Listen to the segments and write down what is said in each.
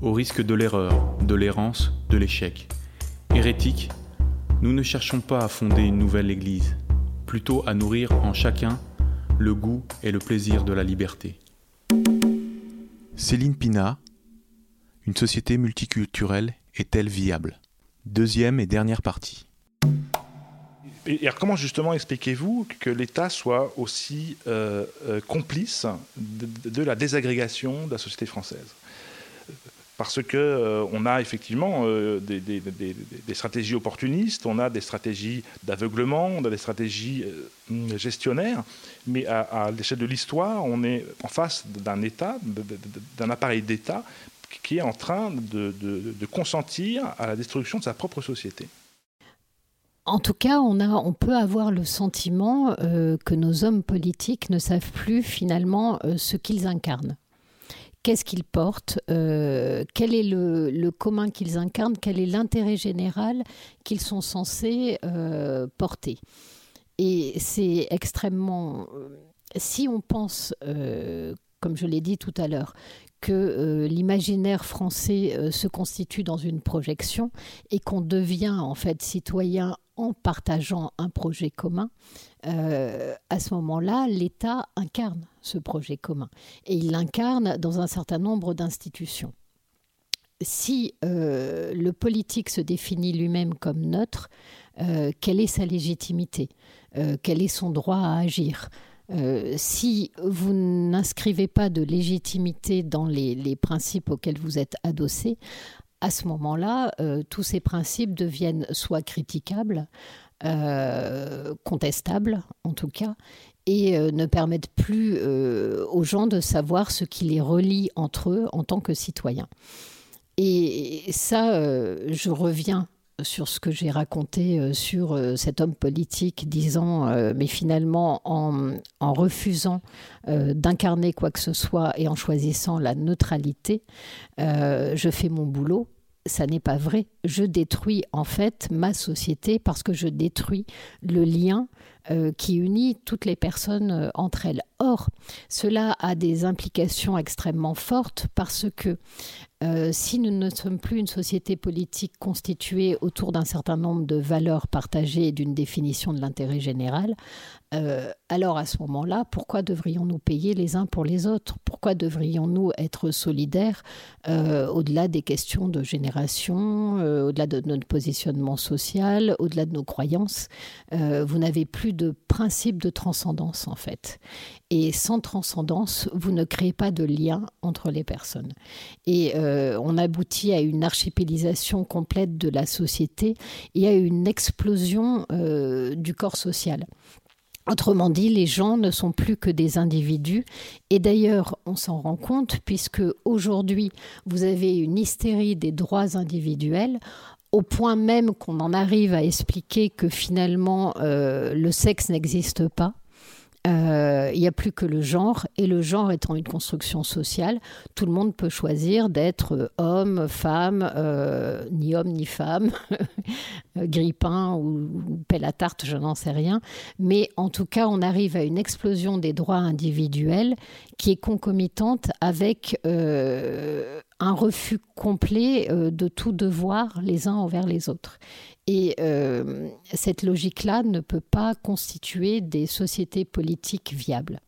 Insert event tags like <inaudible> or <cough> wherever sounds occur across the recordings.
au risque de l'erreur, de l'errance, de l'échec. Hérétiques, nous ne cherchons pas à fonder une nouvelle Église, plutôt à nourrir en chacun le goût et le plaisir de la liberté. Céline Pina, une société multiculturelle est-elle viable? Deuxième et dernière partie. Et, comment justement expliquez-vous que l'État soit aussi euh, euh, complice de, la désagrégation de la société française? Parce que euh, on a effectivement des, stratégies opportunistes, on a des stratégies d'aveuglement, on a des stratégies gestionnaires, mais à, l'échelle de l'histoire, on est en face d'un État, d'un appareil d'État qui est en train de, consentir à la destruction de sa propre société. En tout cas, on, peut avoir le sentiment euh, que nos hommes politiques ne savent plus finalement euh, ce qu'ils incarnent. Qu'est-ce qu'ils portent euh, Quel est le, commun qu'ils incarnent Quel est l'intérêt général qu'ils sont censés porter. Et c'est extrêmement... Si on pense comme je l'ai dit tout à l'heure, que euh, l'imaginaire français euh, se constitue dans une projection et qu'on devient en fait citoyen en partageant un projet commun, euh, à ce moment-là, l'État incarne ce projet commun et il l'incarne dans un certain nombre d'institutions. Si le politique se définit lui-même comme neutre, quelle est sa légitimité? Quel est son droit à agir? Euh, si vous n'inscrivez pas de légitimité dans les, principes auxquels vous êtes adossé, à ce moment-là, euh, tous ces principes deviennent soit critiquables, euh, contestables en tout cas, et ne permettent plus aux gens de savoir ce qui les relie entre eux en tant que citoyens. Et ça, je reviens sur ce que j'ai raconté euh, sur euh, cet homme politique, disant, euh, mais finalement, en, refusant d'incarner quoi que ce soit et en choisissant la neutralité, je fais mon boulot. Ça n'est pas vrai. Je détruis en fait ma société parce que je détruis le lien qui unit toutes les personnes entre elles. Or, cela a des implications extrêmement fortes parce que euh, si nous ne sommes plus une société politique constituée autour d'un certain nombre de valeurs partagées et d'une définition de l'intérêt général, euh, alors à ce moment-là, pourquoi devrions-nous payer les uns pour les autres? Pourquoi devrions-nous être solidaires euh, au-delà des questions de génération, au-delà de notre positionnement social, au-delà de nos croyances Vous n'avez plus de principe de transcendance en fait. Et sans transcendance, vous ne créez pas de lien entre les personnes. Et euh, on aboutit à une archipélisation complète de la société et à une explosion euh, du corps social. Autrement dit, les gens ne sont plus que des individus. Et d'ailleurs, on s'en rend compte puisque aujourd'hui, vous avez une hystérie des droits individuels au point même qu'on en arrive à expliquer que finalement, euh, le sexe n'existe pas. Euh, il n'y a plus que le genre, et le genre étant une construction sociale, tout le monde peut choisir d'être homme, femme, euh, ni homme ni femme, <laughs> grippin ou, pelle à tarte, je n'en sais rien. Mais en tout cas, on arrive à une explosion des droits individuels qui est concomitante avec euh, un refus complet de tout devoir les uns envers les autres. Et euh, cette logique-là ne peut pas constituer des sociétés politiques viables.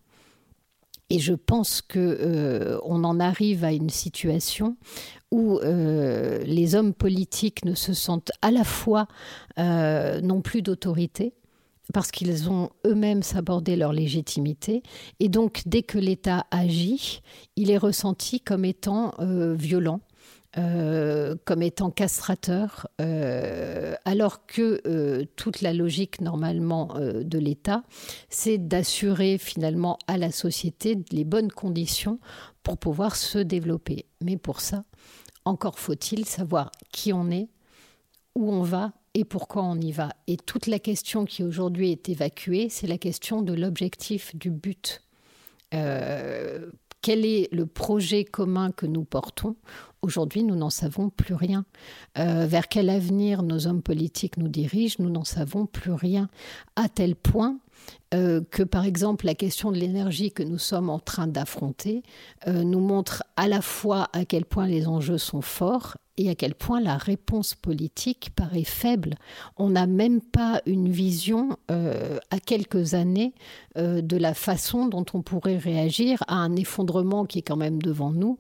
Et je pense que on en arrive à une situation où les hommes politiques ne se sentent à la fois non plus d'autorité, parce qu'ils ont eux-mêmes sabordé leur légitimité. Et donc, dès que l'État agit, il est ressenti comme étant euh, violent. Euh, comme étant castrateur, euh, alors que toute la logique normalement de l'État, c'est d'assurer finalement à la société les bonnes conditions pour pouvoir se développer. Mais pour ça, encore faut-il savoir qui on est, où on va et pourquoi on y va. Et toute la question qui aujourd'hui est évacuée, c'est la question de l'objectif, du but. Euh, quel est le projet commun que nous portons Aujourd'hui, nous n'en savons plus rien. Euh, vers quel avenir nos hommes politiques nous dirigent Nous n'en savons plus rien. À tel point euh, que, par exemple, la question de l'énergie que nous sommes en train d'affronter nous montre à la fois à quel point les enjeux sont forts et à quel point la réponse politique paraît faible. On n'a même pas une vision euh, à quelques années euh, de la façon dont on pourrait réagir à un effondrement qui est quand même devant nous,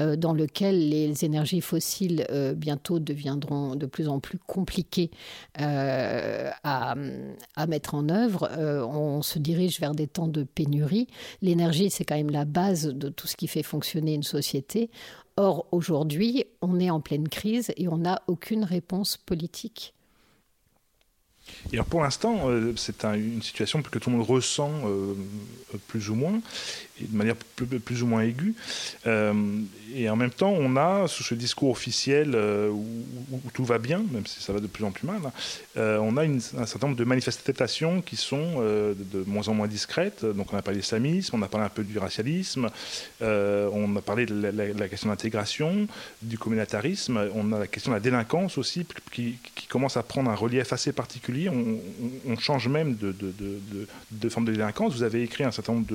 euh, dans lequel les énergies fossiles bientôt deviendront de plus en plus compliquées à, à, mettre en œuvre. on se dirige vers des temps de pénurie. L'énergie, c'est quand même la base de tout ce qui fait fonctionner une société. Or, aujourd'hui, on est en pleine crise et on n'a aucune réponse politique. Et alors pour l'instant, euh, c'est une situation que tout le monde ressent euh, plus ou moins de manière plus, ou moins aiguë. Euh, et en même temps, on a, sous ce discours officiel euh, où, tout va bien, même si ça va de plus en plus mal, hein, euh, on a un certain nombre de manifestations qui sont de, moins en moins discrètes. Donc on a parlé de on a parlé un peu du racialisme, on a parlé de la, question de l'intégration, du communautarisme, on a la question de la délinquance aussi qui, commence à prendre un relief assez particulier. On, change même de, de, forme de délinquance. Vous avez écrit un certain nombre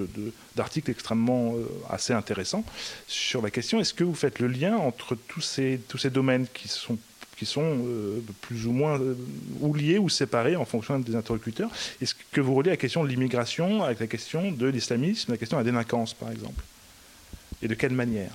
d'articles extrêmement euh, assez intéressant sur la question. Est-ce que vous faites le lien entre tous ces, tous ces domaines qui sont qui sont euh, plus ou moins euh, ou liés ou séparés en fonction des interlocuteurs? Est-ce que vous reliez la question de l'immigration avec la question de l'islamisme, la question de la délinquance, par exemple? Et de quelle manière?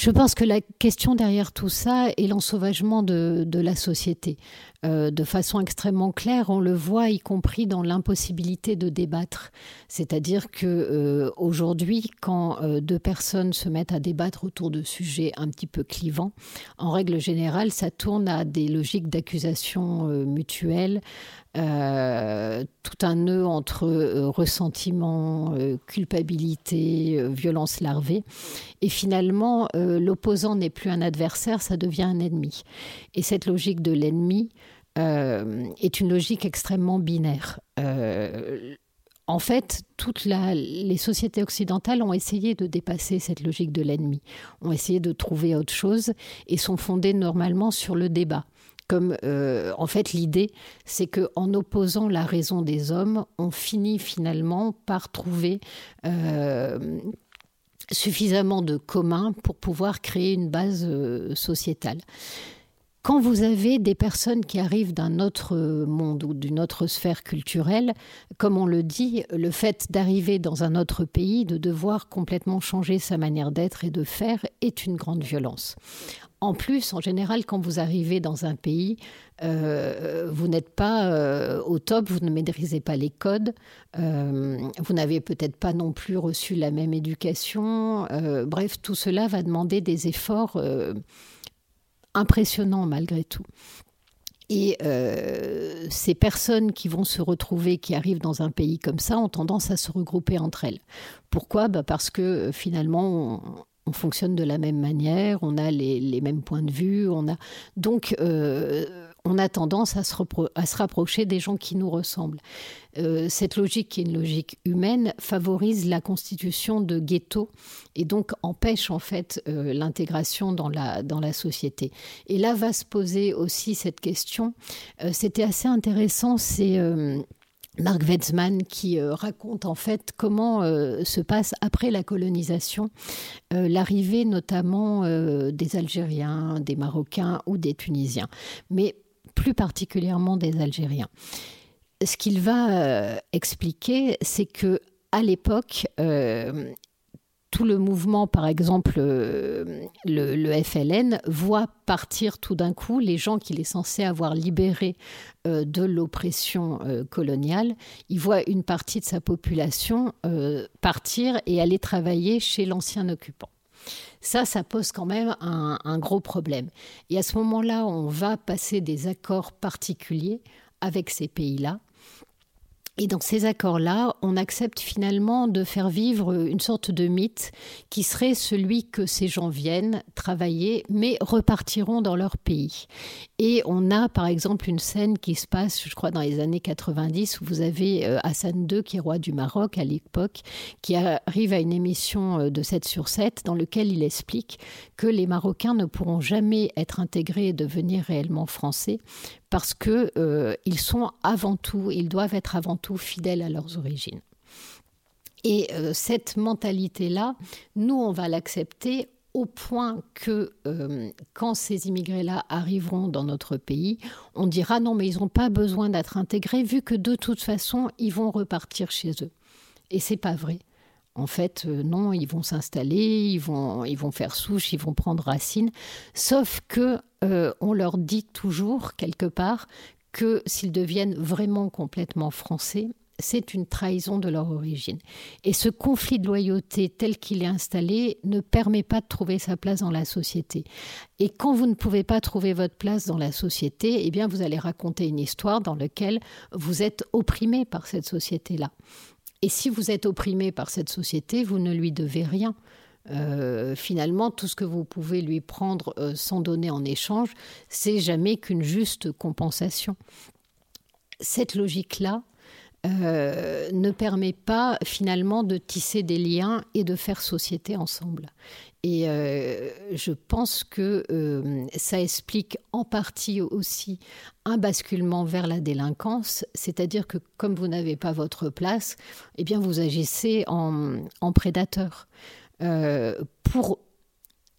Je pense que la question derrière tout ça est l'ensauvagement de, la société. Euh, de façon extrêmement claire, on le voit y compris dans l'impossibilité de débattre. C'est-à-dire que euh, aujourd'hui, quand euh, deux personnes se mettent à débattre autour de sujets un petit peu clivants, en règle générale, ça tourne à des logiques d'accusation mutuelle, tout un nœud entre ressentiment, culpabilité, violence larvée. Et finalement, l'opposant n'est plus un adversaire, ça devient un ennemi. Et cette logique de l'ennemi, euh, est une logique extrêmement binaire. Euh, en fait, toutes les sociétés occidentales ont essayé de dépasser cette logique de l'ennemi, ont essayé de trouver autre chose et sont fondées normalement sur le débat. Comme euh, en fait l'idée, c'est que en opposant la raison des hommes, on finit finalement par trouver suffisamment de communs pour pouvoir créer une base sociétale. Quand vous avez des personnes qui arrivent d'un autre monde ou d'une autre sphère culturelle, comme on le dit, le fait d'arriver dans un autre pays, de devoir complètement changer sa manière d'être et de faire est une grande violence. En plus, en général, quand vous arrivez dans un pays, euh, vous n'êtes pas euh, au top, vous ne maîtrisez pas les codes, euh, vous n'avez peut-être pas non plus reçu la même éducation. bref, tout cela va demander des efforts impressionnant malgré tout. Et euh, ces personnes qui vont se retrouver, qui arrivent dans un pays comme ça, ont tendance à se regrouper entre elles. Pourquoi? Bah Parce que euh, finalement, on, fonctionne de la même manière, on a les, mêmes points de vue, on a donc euh, on a tendance à se, à se, rapprocher des gens qui nous ressemblent. Euh, cette logique, qui est une logique humaine, favorise la constitution de ghettos et donc empêche en fait euh, l'intégration dans la, dans la société. Et là va se poser aussi cette question. Euh, c'était assez intéressant, c'est Marc Wetzmann qui raconte en fait comment se passe après la colonisation l'arrivée notamment des Algériens, des Marocains ou des Tunisiens. Mais plus particulièrement des Algériens. Ce qu'il va euh, expliquer, c'est que à l'époque, tout le mouvement, par exemple, le, le, FLN, voit partir tout d'un coup les gens qu'il est censé avoir libérés de l'oppression coloniale. Il voit une partie de sa population partir et aller travailler chez l'ancien occupant. Ça, ça pose quand même un, gros problème. Et à ce moment-là, on va passer des accords particuliers avec ces pays-là et dans ces accords-là, on accepte finalement de faire vivre une sorte de mythe qui serait celui que ces gens viennent travailler, mais repartiront dans leur pays. Et on a par exemple une scène qui se passe, je crois, dans les années 90, où vous avez euh, Hassan II, qui est roi du Maroc à l'époque, qui arrive à une émission euh, de 7 sur 7 dans lequel il explique que les Marocains ne pourront jamais être intégrés et devenir réellement français parce qu'ils euh, sont avant tout, ils doivent être avant tout fidèles à leurs origines. Et euh, cette mentalité-là, nous, on va l'accepter au point que euh, quand ces immigrés-là arriveront dans notre pays, on dira non, mais ils n'ont pas besoin d'être intégrés vu que de toute façon, ils vont repartir chez eux. Et c'est pas vrai. En fait, non, ils vont s'installer, ils vont, ils vont faire souche, ils vont prendre racine. Sauf que euh, on leur dit toujours, quelque part, que s'ils deviennent vraiment complètement français, c'est une trahison de leur origine. Et ce conflit de loyauté tel qu'il est installé ne permet pas de trouver sa place dans la société. Et quand vous ne pouvez pas trouver votre place dans la société, eh bien vous allez raconter une histoire dans laquelle vous êtes opprimé par cette société-là. Et si vous êtes opprimé par cette société, vous ne lui devez rien. Euh, finalement, tout ce que vous pouvez lui prendre euh, sans donner en échange, c'est jamais qu'une juste compensation. Cette logique-là euh, ne permet pas finalement de tisser des liens et de faire société ensemble. Et je pense que ça explique en partie aussi un basculement vers la délinquance, c'est-à-dire que comme vous n'avez pas votre place, eh bien vous agissez en, en prédateur. Euh, pour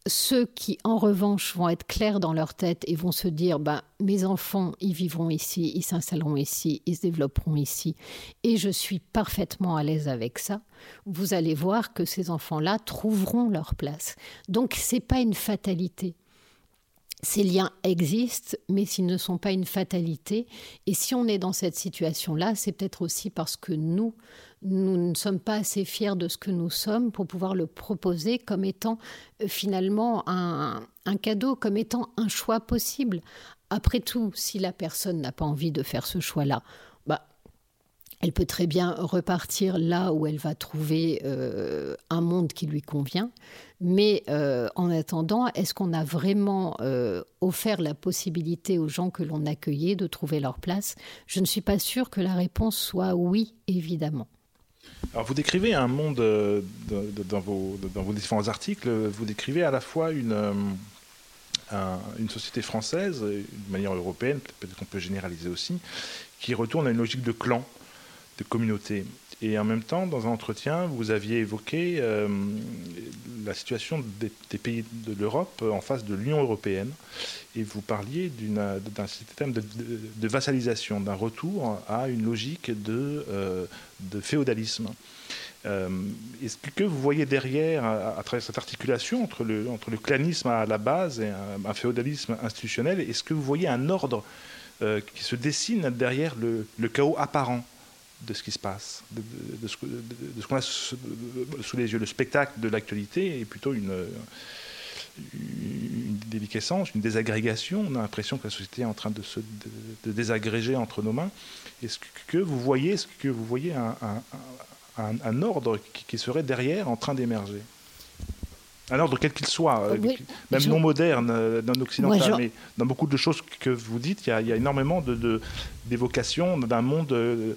ceux qui, en revanche, vont être clairs dans leur tête et vont se dire bah, mes enfants, ils vivront ici, ils s'installeront ici, ils se développeront ici, et je suis parfaitement à l'aise avec ça, vous allez voir que ces enfants-là trouveront leur place. Donc, ce n'est pas une fatalité. Ces liens existent, mais s'ils ne sont pas une fatalité. Et si on est dans cette situation-là, c'est peut-être aussi parce que nous, nous ne sommes pas assez fiers de ce que nous sommes pour pouvoir le proposer comme étant euh, finalement un, cadeau, comme étant un choix possible. Après tout, si la personne n'a pas envie de faire ce choix-là, elle peut très bien repartir là où elle va trouver euh, un monde qui lui convient. Mais euh, en attendant, est-ce qu'on a vraiment offert la possibilité aux gens que l'on accueillait de trouver leur place? Je ne suis pas sûre que la réponse soit oui, évidemment. Alors vous décrivez un monde euh, dans, vos, différents articles, vous décrivez à la fois une, euh, une société française, de manière européenne, peut-être qu'on peut généraliser aussi, qui retourne à une logique de clan, communauté. Et en même temps, dans un entretien, vous aviez évoqué euh, la situation des, pays de l'Europe en face de l'Union européenne. Et vous parliez d'un système de, vassalisation, d'un retour à une logique de, euh, féodalisme. Euh, est-ce que vous voyez derrière, à, travers cette articulation entre le, clanisme à la base et un, féodalisme institutionnel, est-ce que vous voyez un ordre qui se dessine derrière le chaos apparent? De ce qui se passe, de, ce, qu'on a sous, les yeux. Le spectacle de l'actualité est plutôt une, une déliquescence, une désagrégation. On a l'impression que la société est en train de se désagréger entre nos mains. Est-ce que vous voyez, est-ce que vous voyez un, un, ordre qui, serait derrière en train d'émerger? Un ordre quel qu'il soit, euh, même non moderne, euh, non occidental, mais dans beaucoup de choses que vous dites, il y a, énormément d'évocations d'un monde euh, euh,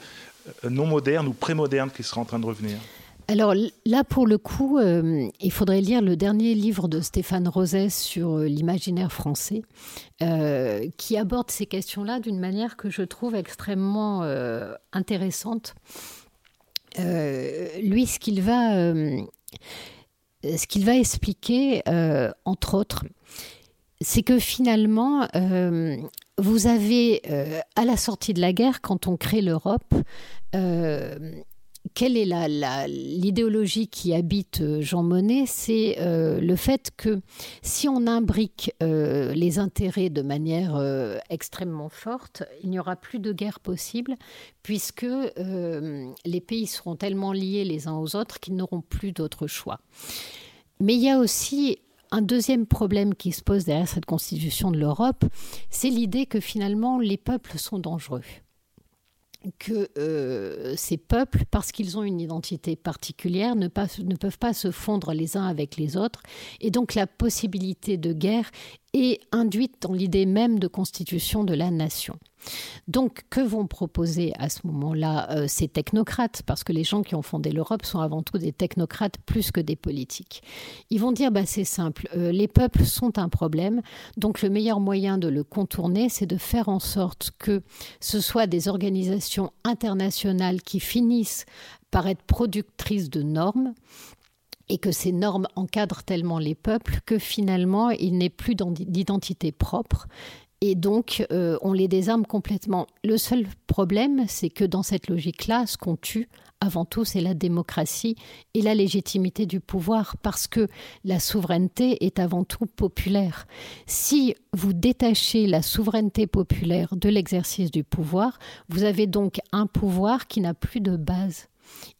non moderne ou pré-moderne qui sera en train de revenir alors là, pour le coup, euh, il faudrait lire le dernier livre de Stéphane Roset sur euh, l'imaginaire français, qui aborde ces questions-là d'une manière que je trouve extrêmement intéressante. lui, ce qu'il va, ce qu'il va expliquer, entre autres, c'est que finalement, vous avez, à la sortie de la guerre, quand on crée l'Europe, euh, quelle est l'idéologie qui habite euh, Jean Monnet? C'est euh, le fait que si on imbrique euh, les intérêts de manière extrêmement forte, il n'y aura plus de guerre possible, puisque les pays seront tellement liés les uns aux autres qu'ils n'auront plus d'autre choix. Mais il y a aussi un deuxième problème qui se pose derrière cette constitution de l'Europe, c'est l'idée que finalement les peuples sont dangereux que euh, ces peuples, parce qu'ils ont une identité particulière, ne, ne, peuvent pas se fondre les uns avec les autres. Et donc la possibilité de guerre est induite dans l'idée même de constitution de la nation. Donc, que vont proposer à ce moment-là euh, ces technocrates? Parce que les gens qui ont fondé l'Europe sont avant tout des technocrates plus que des politiques. Ils vont dire, bah, c'est simple, euh, les peuples sont un problème, donc le meilleur moyen de le contourner, c'est de faire en sorte que ce soit des organisations internationales qui finissent par être productrices de normes et que ces normes encadrent tellement les peuples que finalement il n'est plus d'identité propre et donc, euh, on les désarme complètement. Le seul problème, c'est que dans cette logique-là, ce qu'on tue, avant tout, c'est la démocratie et la légitimité du pouvoir, parce que la souveraineté est avant tout populaire. Si vous détachez la souveraineté populaire de l'exercice du pouvoir, vous avez donc un pouvoir qui n'a plus de base.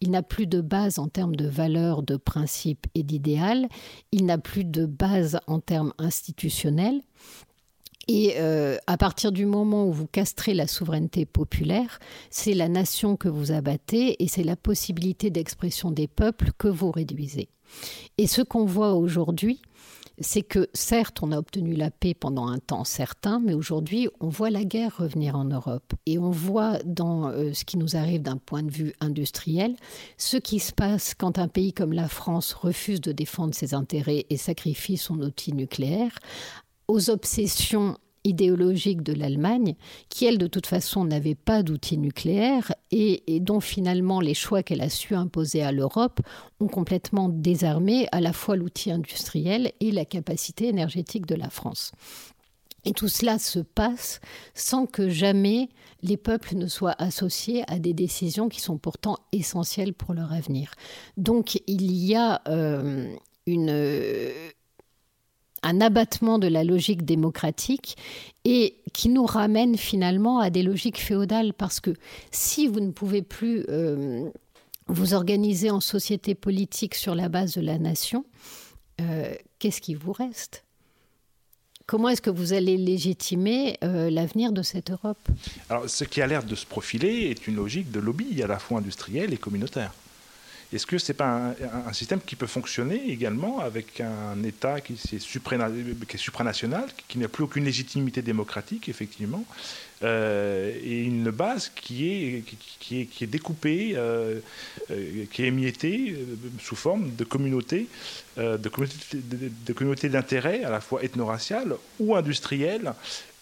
Il n'a plus de base en termes de valeurs, de principes et d'idéal. Il n'a plus de base en termes institutionnels. Et euh, à partir du moment où vous castrez la souveraineté populaire, c'est la nation que vous abattez et c'est la possibilité d'expression des peuples que vous réduisez. Et ce qu'on voit aujourd'hui, c'est que certes, on a obtenu la paix pendant un temps certain, mais aujourd'hui, on voit la guerre revenir en Europe. Et on voit dans euh, ce qui nous arrive d'un point de vue industriel, ce qui se passe quand un pays comme la France refuse de défendre ses intérêts et sacrifie son outil nucléaire, aux obsessions idéologiques de l'Allemagne, qui, elle, de toute façon, n'avait pas d'outils nucléaires et, dont finalement les choix qu'elle a su imposer à l'Europe ont complètement désarmé à la fois l'outil industriel et la capacité énergétique de la France. Et tout cela se passe sans que jamais les peuples ne soient associés à des décisions qui sont pourtant essentielles pour leur avenir. Donc il y a euh, une, un abattement de la logique démocratique et qui nous ramène finalement à des logiques féodales. Parce que si vous ne pouvez plus euh, vous organiser en société politique sur la base de la nation, euh, qu'est-ce qui vous reste? Comment est-ce que vous allez légitimer euh, l'avenir de cette Europe? Alors, ce qui a l'air de se profiler est une logique de lobby à la fois industriel et communautaire. Est-ce que ce n'est pas un, système qui peut fonctionner également avec un État qui, est, supranational, qui n'a plus aucune légitimité démocratique, effectivement, euh, et une base qui est, qui, est, qui est découpée, euh, euh, qui est émiettée sous forme de communautés de communautés d'intérêt à la fois ethno-raciales ou industrielles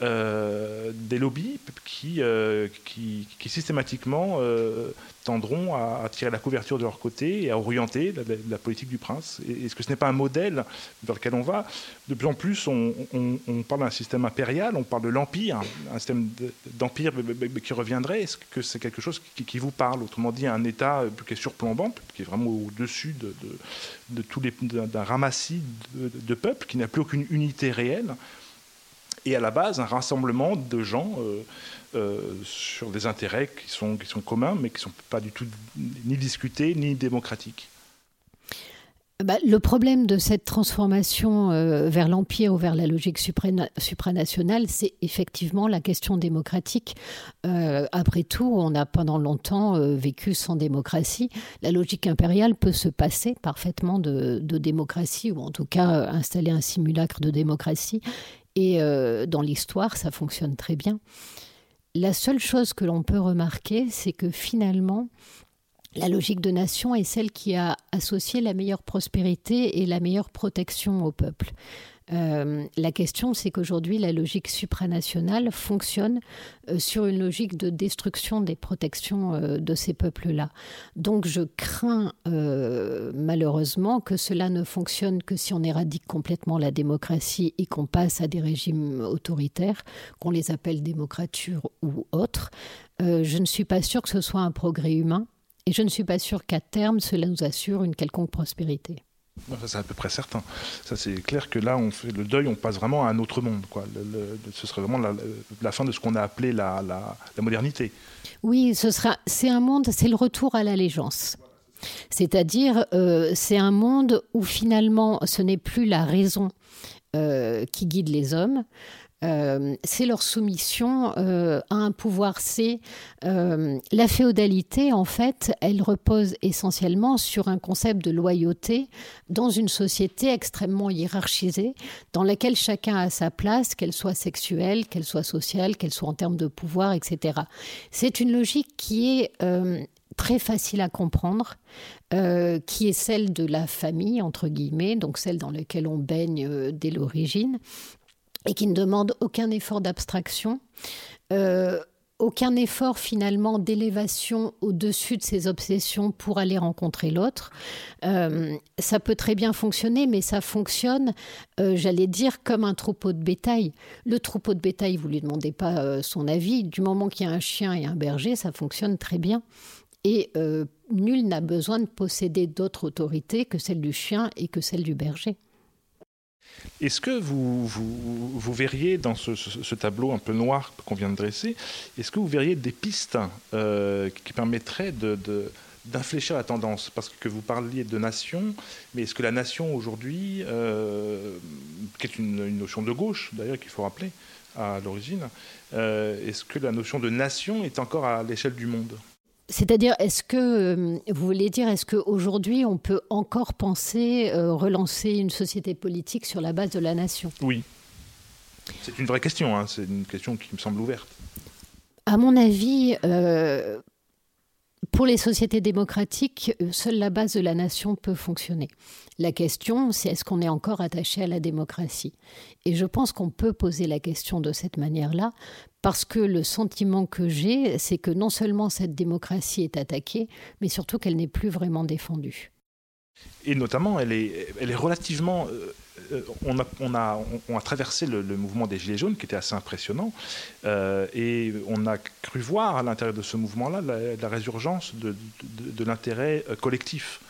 euh, des lobbies qui, euh, qui, systématiquement euh, tendront à, tirer la couverture de leur côté et à orienter la, politique du prince. Est-ce que ce n'est pas un modèle vers lequel on va De plus en plus, on, parle d'un système impérial, on parle de l'empire, un système d'empire qui reviendrait. Est-ce que c'est quelque chose qui, vous parle? Autrement dit, un État qui est surplombant, qui est vraiment au-dessus de, de, tous les d'un ramassis de, peuples, qui n'a plus aucune unité réelle et à la base un rassemblement de gens euh, euh, sur des intérêts qui sont communs, mais qui ne sont pas du tout ni discutés ni démocratiques. Bah, le problème de cette transformation euh, vers l'empire ou vers la logique supranationale, c'est effectivement la question démocratique. après tout, on a pendant longtemps vécu sans démocratie. La logique impériale peut se passer parfaitement de, démocratie, ou en tout cas installer un simulacre de démocratie. Et euh, dans l'histoire, ça fonctionne très bien. La seule chose que l'on peut remarquer, c'est que finalement, la logique de nation est celle qui a associé la meilleure prospérité et la meilleure protection au peuple. Euh, la question, c'est qu'aujourd'hui, la logique supranationale fonctionne euh, sur une logique de destruction des protections euh, de ces peuples-là. Donc, je crains malheureusement que cela ne fonctionne que si on éradique complètement la démocratie et qu'on passe à des régimes autoritaires, qu'on les appelle démocratures ou autres. je ne suis pas sûre que ce soit un progrès humain. Et je ne suis pas sûre qu'à terme, cela nous assure une quelconque prospérité. c'est à peu près certain. Ça, c'est clair que là, on fait le deuil, on passe vraiment à un autre monde. Quoi. ce serait vraiment la, fin de ce qu'on a appelé la, la modernité. Oui, ce sera, c'est un monde, c'est le retour à l'allégeance. C'est-à-dire, euh, c'est un monde où finalement, ce n'est plus la raison euh, qui guide les hommes, euh, c'est leur soumission euh, à un pouvoir. C'est euh, la féodalité, en fait, elle repose essentiellement sur un concept de loyauté dans une société extrêmement hiérarchisée, dans laquelle chacun a sa place, qu'elle soit sexuelle, qu'elle soit sociale, qu'elle soit en termes de pouvoir, etc. C'est une logique qui est très facile à comprendre, qui est celle de la famille, entre guillemets, donc celle dans laquelle on baigne dès l'origine, et qui ne demande aucun effort d'abstraction, euh, aucun effort finalement d'élévation au-dessus de ses obsessions pour aller rencontrer l'autre. Euh, ça peut très bien fonctionner, mais ça fonctionne, euh, j'allais dire, comme un troupeau de bétail. Le troupeau de bétail, vous ne lui demandez pas son avis. Du moment qu'il y a un chien et un berger, ça fonctionne très bien. Et nul n'a besoin de posséder d'autres autorités que celle du chien et que celle du berger. Est-ce que vous, vous, verriez dans ce, tableau un peu noir qu'on vient de dresser, est-ce que vous verriez des pistes euh, qui permettraient d'infléchir la tendance? Parce que vous parliez de nation, mais est-ce que la nation aujourd'hui, euh, qui est une, notion de gauche d'ailleurs qu'il faut rappeler à l'origine, euh, est-ce que la notion de nation est encore à l'échelle du monde? C'est-à-dire, est-ce que, euh, vous voulez dire, est-ce qu'aujourd'hui, on peut encore penser euh, relancer une société politique sur la base de la nation? Oui. C'est une vraie question, hein. c'est une question qui me semble ouverte. À mon avis, euh, pour les sociétés démocratiques, seule la base de la nation peut fonctionner. La question, c'est est-ce qu'on est encore attaché à la démocratie? Et je pense qu'on peut poser la question de cette manière-là, parce que le sentiment que j'ai, c'est que non seulement cette démocratie est attaquée, mais surtout qu'elle n'est plus vraiment défendue. Et notamment, elle est, elle est relativement... Euh, euh, on, a, on, a, on, a, traversé le, mouvement des Gilets jaunes, qui était assez impressionnant, euh, et on a cru voir à l'intérieur de ce mouvement-là la, résurgence de, l'intérêt collectif.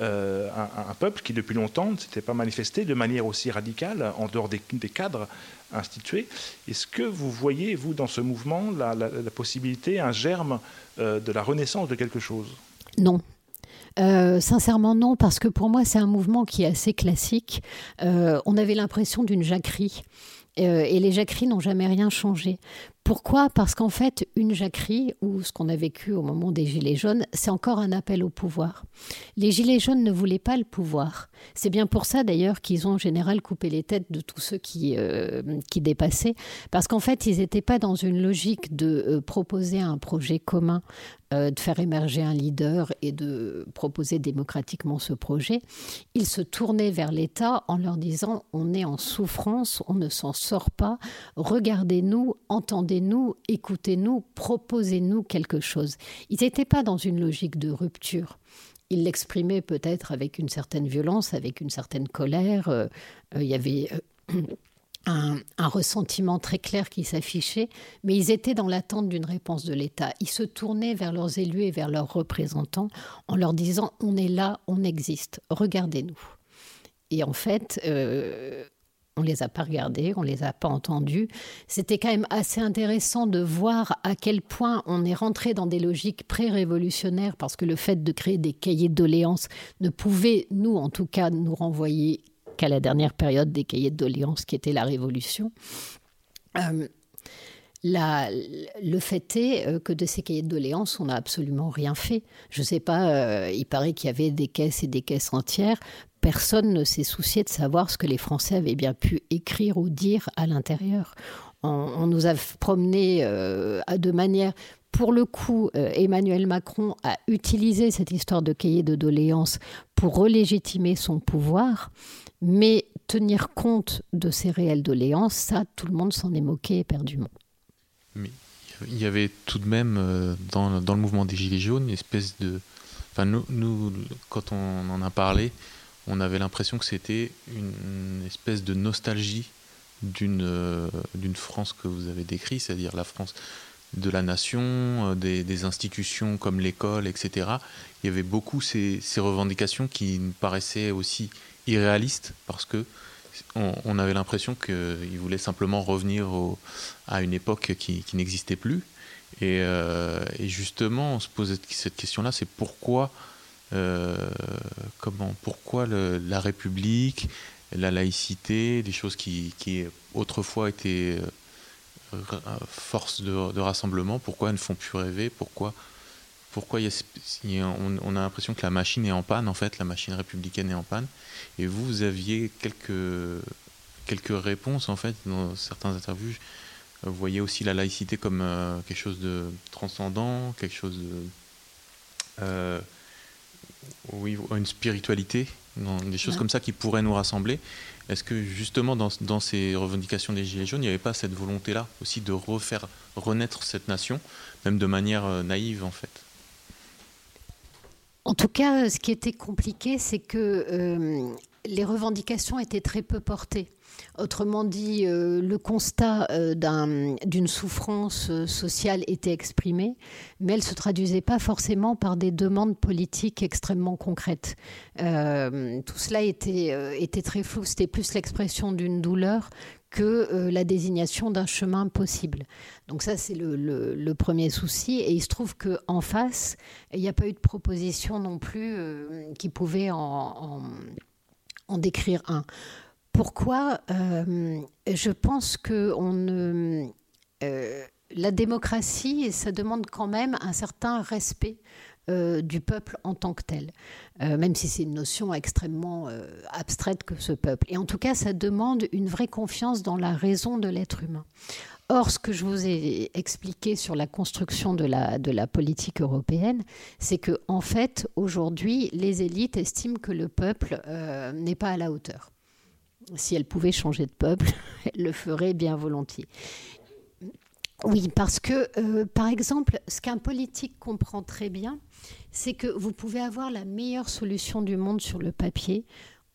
Euh, un, peuple qui depuis longtemps ne s'était pas manifesté de manière aussi radicale en dehors des, cadres institués. Est-ce que vous voyez, vous, dans ce mouvement, la, possibilité, un germe de la renaissance de quelque chose? Non. Euh, sincèrement non, parce que pour moi c'est un mouvement qui est assez classique. on avait l'impression d'une jacquerie. Et les jacqueries n'ont jamais rien changé. Pourquoi? Parce qu'en fait, une jacquerie, ou ce qu'on a vécu au moment des Gilets jaunes, c'est encore un appel au pouvoir. Les Gilets jaunes ne voulaient pas le pouvoir. C'est bien pour ça d'ailleurs qu'ils ont en général coupé les têtes de tous ceux qui, euh, qui dépassaient, parce qu'en fait, ils n'étaient pas dans une logique de euh, proposer un projet commun, euh, de faire émerger un leader et de proposer démocratiquement ce projet. Ils se tournaient vers l'État en leur disant, on est en souffrance, on ne s'en sort pas, regardez-nous, entendez nous écoutez-nous, proposez-nous quelque chose. Ils n'étaient pas dans une logique de rupture. Ils l'exprimaient peut-être avec une certaine violence, avec une certaine colère. Euh, euh, il y avait euh, un, ressentiment très clair qui s'affichait, mais ils étaient dans l'attente d'une réponse de l'État. Ils se tournaient vers leurs élus et vers leurs représentants en leur disant on est là, on existe, regardez-nous. Et en fait, on les a pas regardés, on les a pas entendus. C'était quand même assez intéressant de voir à quel point on est rentré dans des logiques pré-révolutionnaires parce que le fait de créer des cahiers de doléances ne pouvait, nous en tout cas, nous renvoyer qu'à la dernière période des cahiers de doléances qui était la révolution. Euh, le fait est euh, que de ces cahiers de doléances, on n'a absolument rien fait. Je ne sais pas, euh, il paraît qu'il y avait des caisses et des caisses entières personne ne s'est soucié de savoir ce que les Français avaient bien pu écrire ou dire à l'intérieur. On, nous a promené euh, de manière pour le coup, euh, Emmanuel Macron a utilisé cette histoire de cahier de doléances pour relégitimer son pouvoir, mais tenir compte de ces réelles doléances, ça, tout le monde s'en est moqué éperdument. Mais il y avait tout de même, euh, dans, dans, le mouvement des Gilets jaunes, une espèce de... Enfin, nous quand on en a parlé, on avait l'impression que c'était une, espèce de nostalgie d'une euh, d'une France que vous avez décrite, c'est-à-dire la France de la nation, des, institutions comme l'école, etc. Il y avait beaucoup ces, ces revendications qui nous paraissaient aussi irréalistes parce que on, avait l'impression qu'il voulait simplement revenir à une époque qui, n'existait plus. Euh, et, justement, on se pose cette question-là, c'est pourquoi, euh, comment, pourquoi la République, la laïcité, des choses qui, autrefois étaient euh, force de, rassemblement, pourquoi elles ne font plus rêver, pourquoi pourquoi on, a l'impression que la machine est en panne, en fait, la machine républicaine est en panne. Et vous, vous aviez quelques, quelques réponses, en fait, dans certains interviews. Vous voyez aussi la laïcité comme euh, quelque chose de transcendant, quelque chose de. Euh, oui, une spiritualité, des choses comme ça qui pourraient nous rassembler. Est-ce que justement dans, dans, ces revendications des Gilets jaunes, il n'y avait pas cette volonté-là aussi de refaire renaître cette nation, même de manière euh, naïve en fait? En tout cas, ce qui était compliqué, c'est que euh, les revendications étaient très peu portées. Autrement dit, euh, le constat euh, d'une souffrance sociale était exprimé, mais elle ne se traduisait pas forcément par des demandes politiques extrêmement concrètes. tout cela était, très flou. C'était plus l'expression d'une douleur que euh, la désignation d'un chemin possible. Donc ça, c'est le, premier souci. Et il se trouve qu'en face, il n'y a pas eu de proposition non plus euh, qui pouvait en, décrire un. Pourquoi euh, Je pense que ne, la démocratie, ça demande quand même un certain respect euh, du peuple en tant que tel, euh, même si c'est une notion extrêmement euh, abstraite que ce peuple. Et en tout cas, ça demande une vraie confiance dans la raison de l'être humain. Or, ce que je vous ai expliqué sur la construction de la, politique européenne, c'est que en fait, aujourd'hui, les élites estiment que le peuple n'est pas à la hauteur. Si elles pouvaient changer de peuple, <laughs> elles le feraient bien volontiers. Oui, parce que, euh, par exemple, ce qu'un politique comprend très bien, c'est que vous pouvez avoir la meilleure solution du monde sur le papier.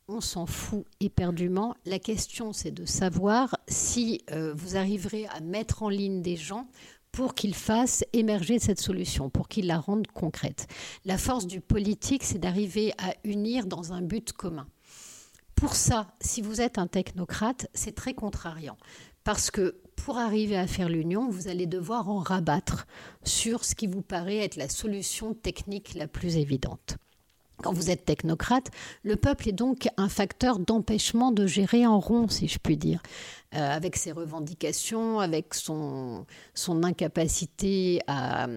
On s'en fout éperdument. La question, c'est de savoir si euh, vous arriverez à mettre en ligne des gens pour qu'ils fassent émerger cette solution, pour qu'ils la rendent concrète. La force du politique, c'est d'arriver à unir dans un but commun. Pour ça, si vous êtes un technocrate, c'est très contrariant. Parce que pour arriver à faire l'union, vous allez devoir en rabattre sur ce qui vous paraît être la solution technique la plus évidente. Quand vous êtes technocrate, le peuple est donc un facteur d'empêchement de gérer en rond, si je puis dire, euh, avec ses revendications, avec son, son incapacité à,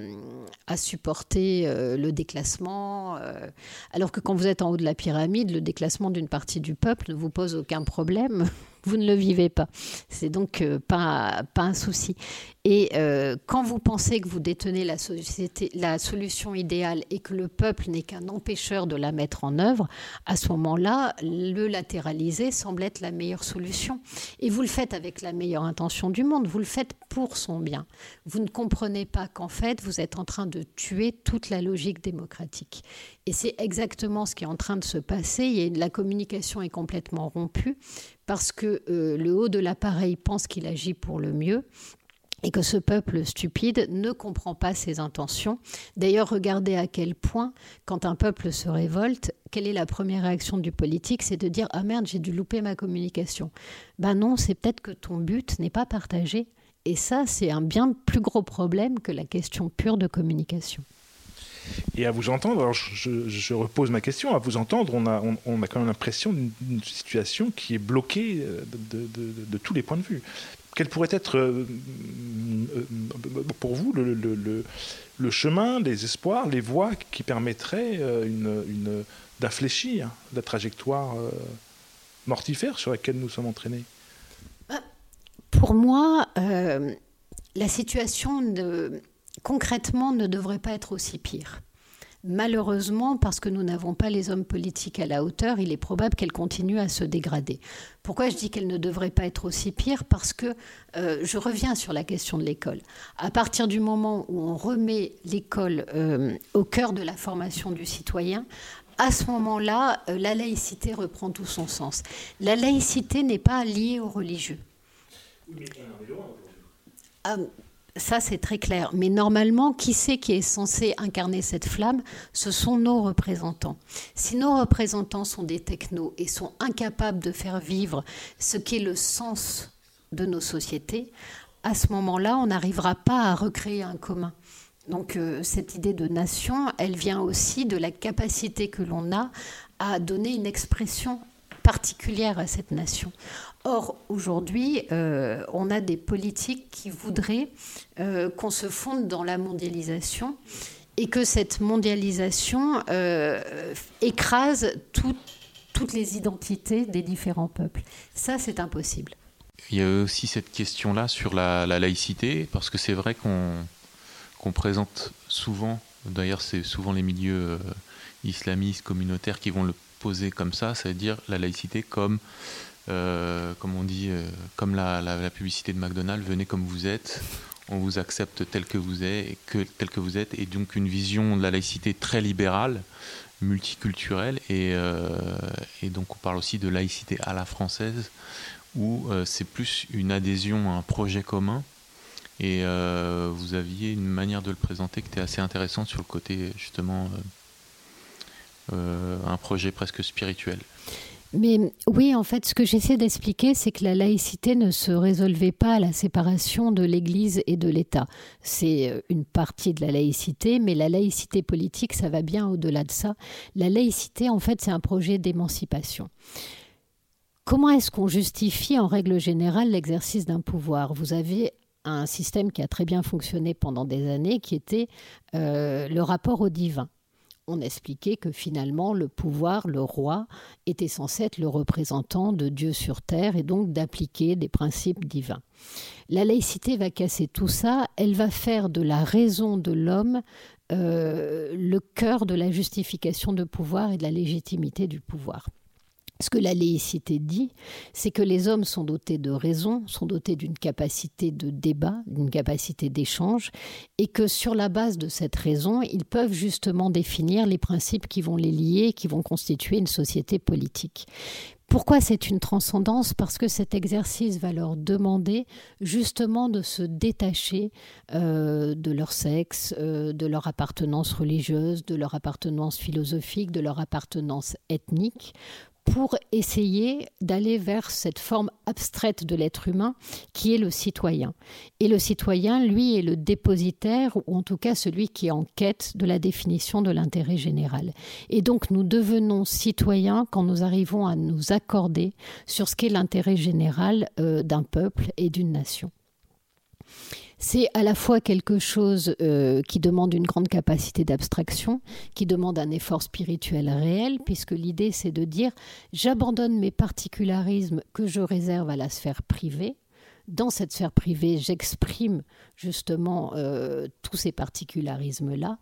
à supporter euh, le déclassement. Euh. alors que quand vous êtes en haut de la pyramide, le déclassement d'une partie du peuple ne vous pose aucun problème <laughs> vous ne le vivez pas. C'est donc pas, pas un souci. Et euh, quand vous pensez que vous détenez la, solution idéale et que le peuple n'est qu'un empêcheur de la mettre en œuvre, à ce moment-là, le latéraliser semble être la meilleure solution. Et vous le faites avec la meilleure intention du monde, vous le faites pour son bien. Vous ne comprenez pas qu'en fait, vous êtes en train de tuer toute la logique démocratique. Et c'est exactement ce qui est en train de se passer. La communication est complètement rompue parce que euh, le haut de l'appareil pense qu'il agit pour le mieux et que ce peuple stupide ne comprend pas ses intentions. D'ailleurs, regardez à quel point, quand un peuple se révolte, quelle est la première réaction du politique C'est de dire Ah merde, j'ai dû louper ma communication. Ben non, c'est peut-être que ton but n'est pas partagé. Et ça, c'est un bien plus gros problème que la question pure de communication. Et à vous entendre, alors je, repose ma question, à vous entendre, on a, quand même l'impression d'une situation qui est bloquée euh, de, tous les points de vue. Quel pourrait être euh, euh, pour vous le, chemin, les espoirs, les voies qui permettraient une, une d'infléchir la trajectoire mortifère sur laquelle nous sommes entraînés? Bah, Pour moi, la situation concrètement ne devrait pas être aussi pire. Malheureusement, parce que nous n'avons pas les hommes politiques à la hauteur, il est probable qu'elle continue à se dégrader. Pourquoi je dis qu'elle ne devrait pas être aussi pire? Parce que euh, je reviens sur la question de l'école. À partir du moment où on remet l'école euh, au cœur de la formation du citoyen, à ce moment-là, euh, la laïcité reprend tout son sens. La laïcité n'est pas liée aux religieux. Ça, c'est très clair. Mais normalement, qui c'est qui est censé incarner cette flamme Ce sont nos représentants. Si nos représentants sont des technos et sont incapables de faire vivre ce qui est le sens de nos sociétés, à ce moment-là, on n'arrivera pas à recréer un commun. Donc euh, cette idée de nation, elle vient aussi de la capacité que l'on a à donner une expression particulière à cette nation. Or, aujourd'hui, euh, on a des politiques qui voudraient euh, qu'on se fonde dans la mondialisation et que cette mondialisation écrase toutes les identités des différents peuples. Ça, c'est impossible. Il y a aussi cette question-là sur la, laïcité, parce que c'est vrai qu'on présente souvent, d'ailleurs c'est souvent les milieux euh, islamistes, communautaires qui vont le poser comme ça, c'est-à-dire la laïcité comme, euh, comme on dit, euh, comme la, publicité de McDonald's, venez comme vous êtes, on vous accepte tel que vous êtes, et tel que vous êtes, et donc une vision de la laïcité très libérale, multiculturelle, et, et donc on parle aussi de laïcité à la française, où euh, c'est plus une adhésion à un projet commun. Et euh, vous aviez une manière de le présenter qui était assez intéressante sur le côté justement euh, un projet presque spirituel. Mais oui, en fait, ce que j'essaie d'expliquer, c'est que la laïcité ne se résolvait pas à la séparation de l'Église et de l'État. C'est une partie de la laïcité, mais la laïcité politique, ça va bien au-delà de ça. La laïcité, en fait, c'est un projet d'émancipation. Comment est-ce qu'on justifie en règle générale l'exercice d'un pouvoir? Vous avez un système qui a très bien fonctionné pendant des années, qui était euh, le rapport au divin. On expliquait que finalement le pouvoir, le roi, était censé être le représentant de Dieu sur terre et donc d'appliquer des principes divins. La laïcité va casser tout ça, elle va faire de la raison de l'homme euh, le cœur de la justification de pouvoir et de la légitimité du pouvoir. Ce que la laïcité dit, c'est que les hommes sont dotés de raison, sont dotés d'une capacité de débat, d'une capacité d'échange, et que sur la base de cette raison, ils peuvent justement définir les principes qui vont les lier, qui vont constituer une société politique. Pourquoi c'est une transcendance? Parce que cet exercice va leur demander justement de se détacher euh, de leur sexe, euh, de leur appartenance religieuse, de leur appartenance philosophique, de leur appartenance ethnique, pour essayer d'aller vers cette forme abstraite de l'être humain qui est le citoyen. Et le citoyen, lui, est le dépositaire, ou en tout cas celui qui est en quête de la définition de l'intérêt général. Et donc nous devenons citoyens quand nous arrivons à nous accorder sur ce qu'est l'intérêt général euh, d'un peuple et d'une nation c'est à la fois quelque chose euh, qui demande une grande capacité d'abstraction, qui demande un effort spirituel réel, puisque l'idée c'est de dire j'abandonne mes particularismes que je réserve à la sphère privée. Dans cette sphère privée, j'exprime justement euh, tous ces particularismes-là.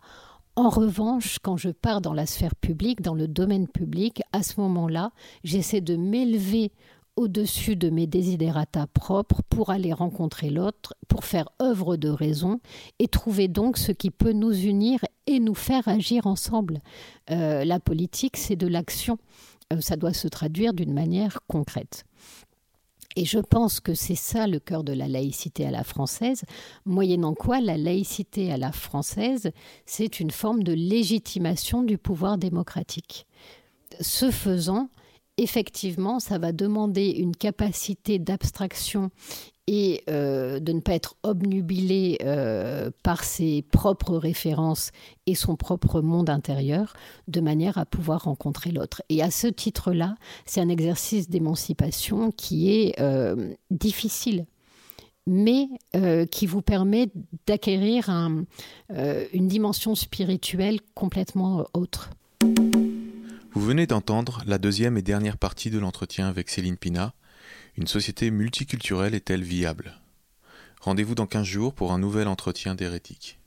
En revanche, quand je pars dans la sphère publique, dans le domaine public, à ce moment-là, j'essaie de m'élever au-dessus de mes desiderata propres pour aller rencontrer l'autre, pour faire œuvre de raison et trouver donc ce qui peut nous unir et nous faire agir ensemble. Euh, la politique, c'est de l'action. Euh, ça doit se traduire d'une manière concrète. Et je pense que c'est ça le cœur de la laïcité à la française, moyennant quoi la laïcité à la française, c'est une forme de légitimation du pouvoir démocratique. Ce faisant, effectivement, ça va demander une capacité d'abstraction et euh, de ne pas être obnubilé euh, par ses propres références et son propre monde intérieur, de manière à pouvoir rencontrer l'autre. Et à ce titre-là, c'est un exercice d'émancipation qui est euh, difficile mais qui vous permet d'acquérir une dimension spirituelle complètement autre. Vous venez d'entendre la deuxième et dernière partie de l'entretien avec Céline Pina. Une société multiculturelle est-elle viable? Rendez-vous dans 15 jours pour un nouvel entretien d'hérétique.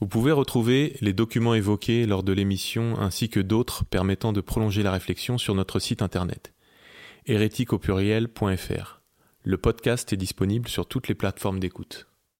Vous pouvez retrouver les documents évoqués lors de l'émission ainsi que d'autres permettant de prolonger la réflexion sur notre site internet hérétique Le podcast est disponible sur toutes les plateformes d'écoute.